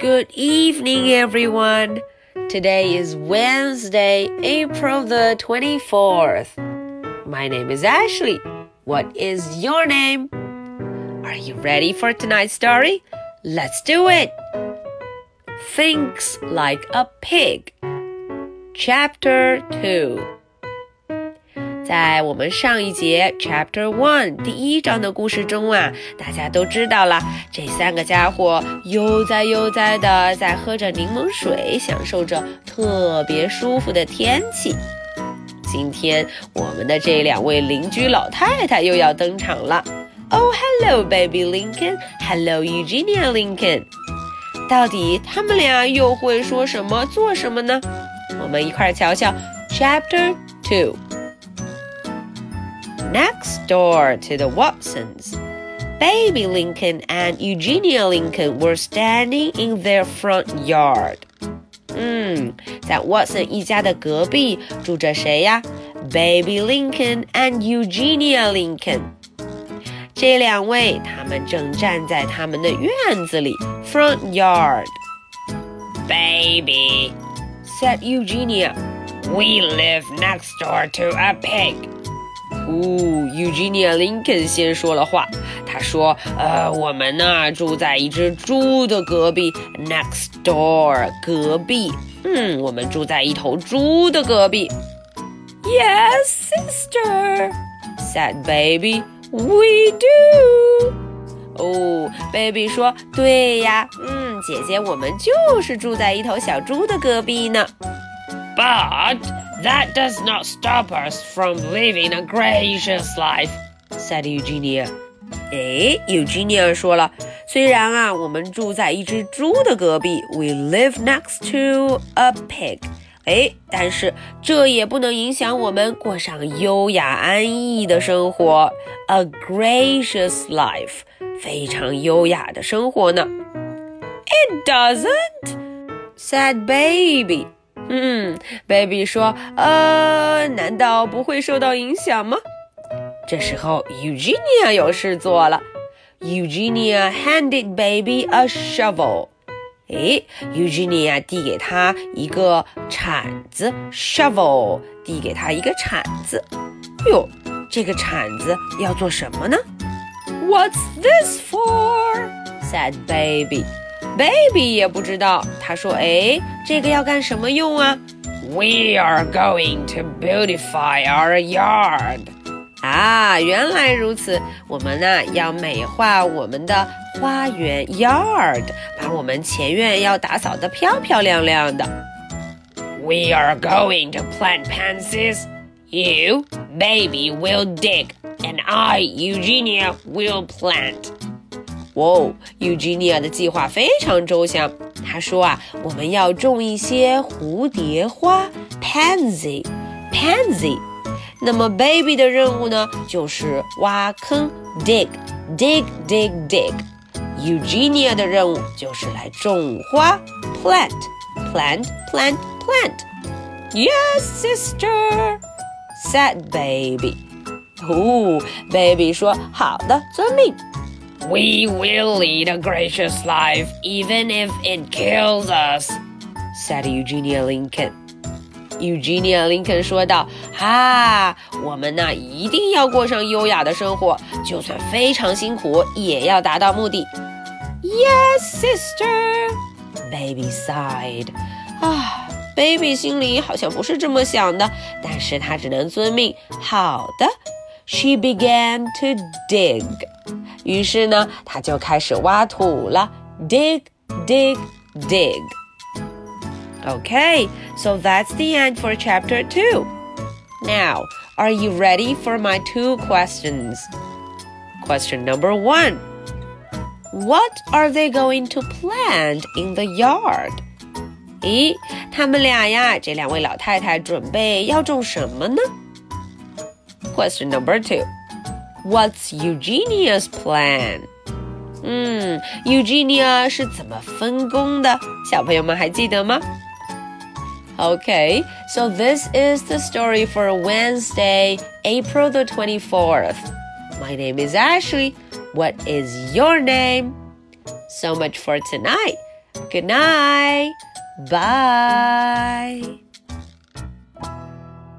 Good evening, everyone. Today is Wednesday, April the 24th. My name is Ashley. What is your name? Are you ready for tonight's story? Let's do it. Thinks like a pig. Chapter 2在我们上一节 Chapter One 第一章的故事中啊，大家都知道了，这三个家伙悠哉悠哉的在喝着柠檬水，享受着特别舒服的天气。今天我们的这两位邻居老太太又要登场了。Oh, hello, baby Lincoln. Hello, Eugenia Lincoln. 到底他们俩又会说什么、做什么呢？我们一块儿瞧瞧 Chapter Two。Next door to the Watsons, baby Lincoln and Eugenia Lincoln were standing in their front yard. 嗯，在 Watson 一家的隔壁住着谁呀？Baby Lincoln and Eugenia Lincoln。这两位，他们正站在他们的院子里 （front yard）。Baby, said Eugenia, we live next door to a pig. 哦，Eugenia Lincoln 先说了话。他说：“呃，我们呢住在一只猪的隔壁，next door，隔壁。嗯，我们住在一头猪的隔壁。” Yes, sister, said Baby. We do. 哦，Baby 说：“对呀，嗯，姐姐，我们就是住在一头小猪的隔壁呢。” But that does not stop us from living a gracious life," said Eugenia. 哎，Eugenia 说了，虽然啊，我们住在一只猪的隔壁，we live next to a pig。哎，但是这也不能影响我们过上优雅安逸的生活，a gracious life，非常优雅的生活呢。It doesn't, said baby. 嗯，baby 说，呃，难道不会受到影响吗？这时候，Eugenia 有事做了。Eugenia handed baby a shovel。哎，Eugenia 递给他一个铲子，shovel，递给他一个铲子。哟，这个铲子要做什么呢？What's this for? said baby. Baby 也不知道，他说：“哎，这个要干什么用啊？”We are going to beautify our yard。啊，原来如此，我们呢要美化我们的花园 yard，把我们前院要打扫的漂漂亮亮的。We are going to plant pansies. You, baby, will dig, and I, Eugenia, will plant. 哦，Eugenia 的计划非常周详。她说啊，我们要种一些蝴蝶花，pansy，pansy。那么 Baby 的任务呢，就是挖坑，dig，dig，dig，dig。Eugenia 的任务就是来种花，plant，plant，plant，plant。Yes, sister, said Baby. 哦，Baby 说好的，遵命。 We will lead a gracious life, even if it kills us," said Eugenia Lincoln. Eugenia Lincoln 说道：“哈，我们呢一定要过上优雅的生活，就算非常辛苦，也要达到目的。” Yes, sister. Baby sighed. 啊，Baby 心里好像不是这么想的，但是他只能遵命。好的，She began to dig. 于是呢，他就开始挖土了，dig dig dig。Okay, so that's the end for chapter two. Now, are you ready for my two questions? Question number one What are they going to plant in the yard? 咦，他们俩呀，这两位老太太准备要种什么呢？Question number two. What's Eugenia's plan? 嗯，Eugenia 是怎么分工的？小朋友们还记得吗？Okay, so this is the story for Wednesday, April the 24th. My name is Ashley. What is your name? So much for tonight. Good night. Bye.